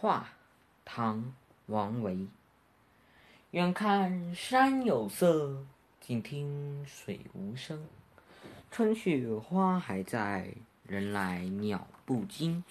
画唐王维。远看山有色近听水无声。春去花还在人来鸟不惊。